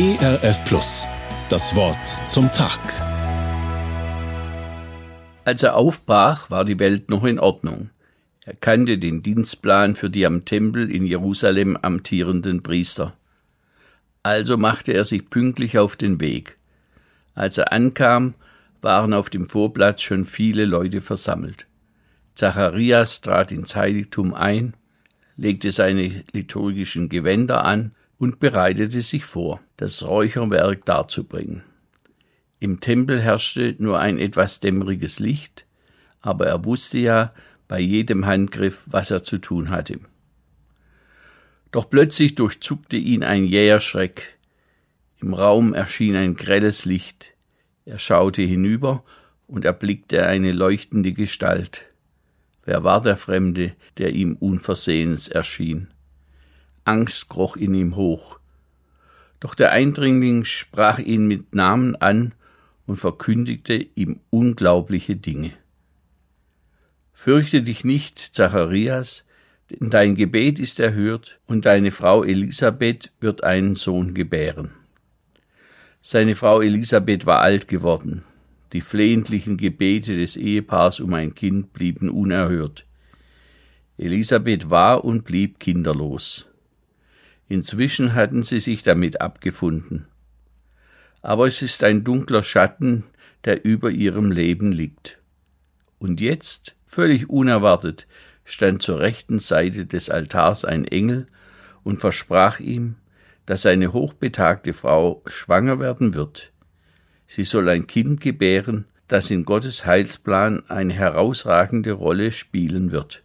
ERF Plus. Das Wort zum Tag. Als er aufbrach, war die Welt noch in Ordnung. Er kannte den Dienstplan für die am Tempel in Jerusalem amtierenden Priester. Also machte er sich pünktlich auf den Weg. Als er ankam, waren auf dem Vorplatz schon viele Leute versammelt. Zacharias trat ins Heiligtum ein, legte seine liturgischen Gewänder an und bereitete sich vor, das Räucherwerk darzubringen. Im Tempel herrschte nur ein etwas dämmeriges Licht, aber er wusste ja bei jedem Handgriff, was er zu tun hatte. Doch plötzlich durchzuckte ihn ein jäher Schreck. Im Raum erschien ein grelles Licht. Er schaute hinüber und erblickte eine leuchtende Gestalt. Wer war der Fremde, der ihm unversehens erschien? Angst kroch in ihm hoch. Doch der Eindringling sprach ihn mit Namen an und verkündigte ihm unglaubliche Dinge. Fürchte dich nicht, Zacharias, denn dein Gebet ist erhört, und deine Frau Elisabeth wird einen Sohn gebären. Seine Frau Elisabeth war alt geworden. Die flehentlichen Gebete des Ehepaars um ein Kind blieben unerhört. Elisabeth war und blieb kinderlos. Inzwischen hatten sie sich damit abgefunden. Aber es ist ein dunkler Schatten, der über ihrem Leben liegt. Und jetzt, völlig unerwartet, stand zur rechten Seite des Altars ein Engel und versprach ihm, dass seine hochbetagte Frau schwanger werden wird. Sie soll ein Kind gebären, das in Gottes Heilsplan eine herausragende Rolle spielen wird.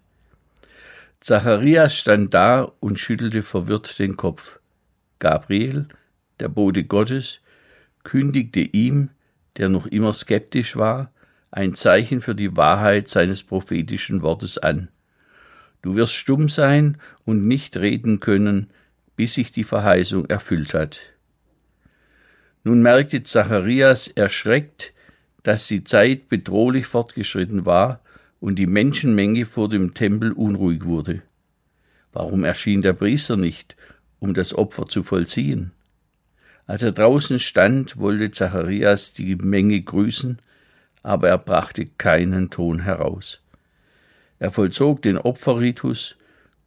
Zacharias stand da und schüttelte verwirrt den Kopf. Gabriel, der Bote Gottes, kündigte ihm, der noch immer skeptisch war, ein Zeichen für die Wahrheit seines prophetischen Wortes an. Du wirst stumm sein und nicht reden können, bis sich die Verheißung erfüllt hat. Nun merkte Zacharias erschreckt, dass die Zeit bedrohlich fortgeschritten war und die Menschenmenge vor dem Tempel unruhig wurde. Warum erschien der Priester nicht, um das Opfer zu vollziehen? Als er draußen stand, wollte Zacharias die Menge grüßen, aber er brachte keinen Ton heraus. Er vollzog den Opferritus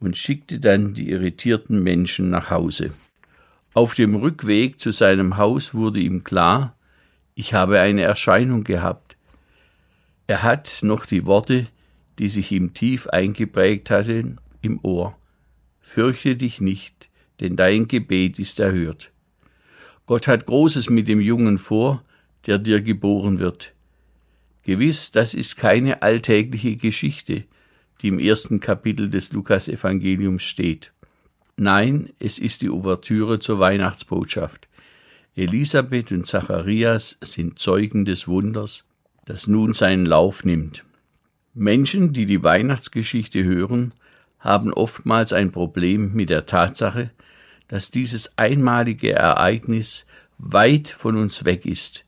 und schickte dann die irritierten Menschen nach Hause. Auf dem Rückweg zu seinem Haus wurde ihm klar, ich habe eine Erscheinung gehabt, er hat noch die Worte, die sich ihm tief eingeprägt hatten, im Ohr. Fürchte dich nicht, denn dein Gebet ist erhört. Gott hat Großes mit dem Jungen vor, der dir geboren wird. Gewiss, das ist keine alltägliche Geschichte, die im ersten Kapitel des Lukasevangeliums steht. Nein, es ist die Ouvertüre zur Weihnachtsbotschaft. Elisabeth und Zacharias sind Zeugen des Wunders, das nun seinen Lauf nimmt. Menschen, die die Weihnachtsgeschichte hören, haben oftmals ein Problem mit der Tatsache, dass dieses einmalige Ereignis weit von uns weg ist.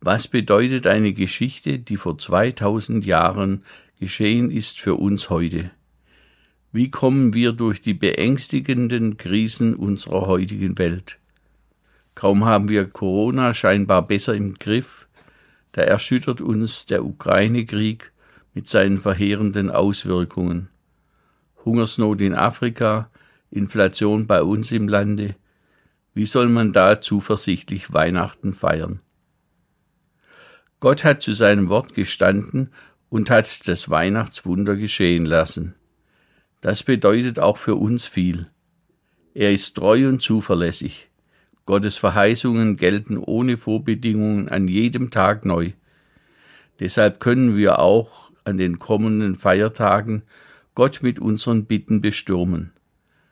Was bedeutet eine Geschichte, die vor 2000 Jahren geschehen ist für uns heute? Wie kommen wir durch die beängstigenden Krisen unserer heutigen Welt? Kaum haben wir Corona scheinbar besser im Griff, da erschüttert uns der Ukraine-Krieg mit seinen verheerenden Auswirkungen. Hungersnot in Afrika, Inflation bei uns im Lande. Wie soll man da zuversichtlich Weihnachten feiern? Gott hat zu seinem Wort gestanden und hat das Weihnachtswunder geschehen lassen. Das bedeutet auch für uns viel. Er ist treu und zuverlässig. Gottes Verheißungen gelten ohne Vorbedingungen an jedem Tag neu. Deshalb können wir auch an den kommenden Feiertagen Gott mit unseren Bitten bestürmen.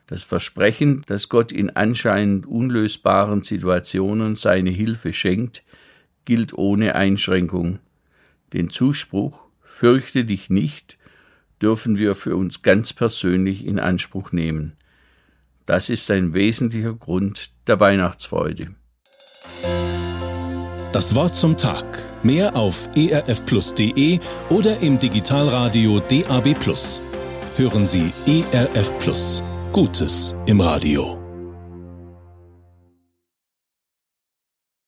Das Versprechen, dass Gott in anscheinend unlösbaren Situationen seine Hilfe schenkt, gilt ohne Einschränkung. Den Zuspruch Fürchte dich nicht dürfen wir für uns ganz persönlich in Anspruch nehmen. Das ist ein wesentlicher Grund der Weihnachtsfreude. Das Wort zum Tag. Mehr auf erfplus.de oder im Digitalradio DAB. Hören Sie ERF Plus. Gutes im Radio.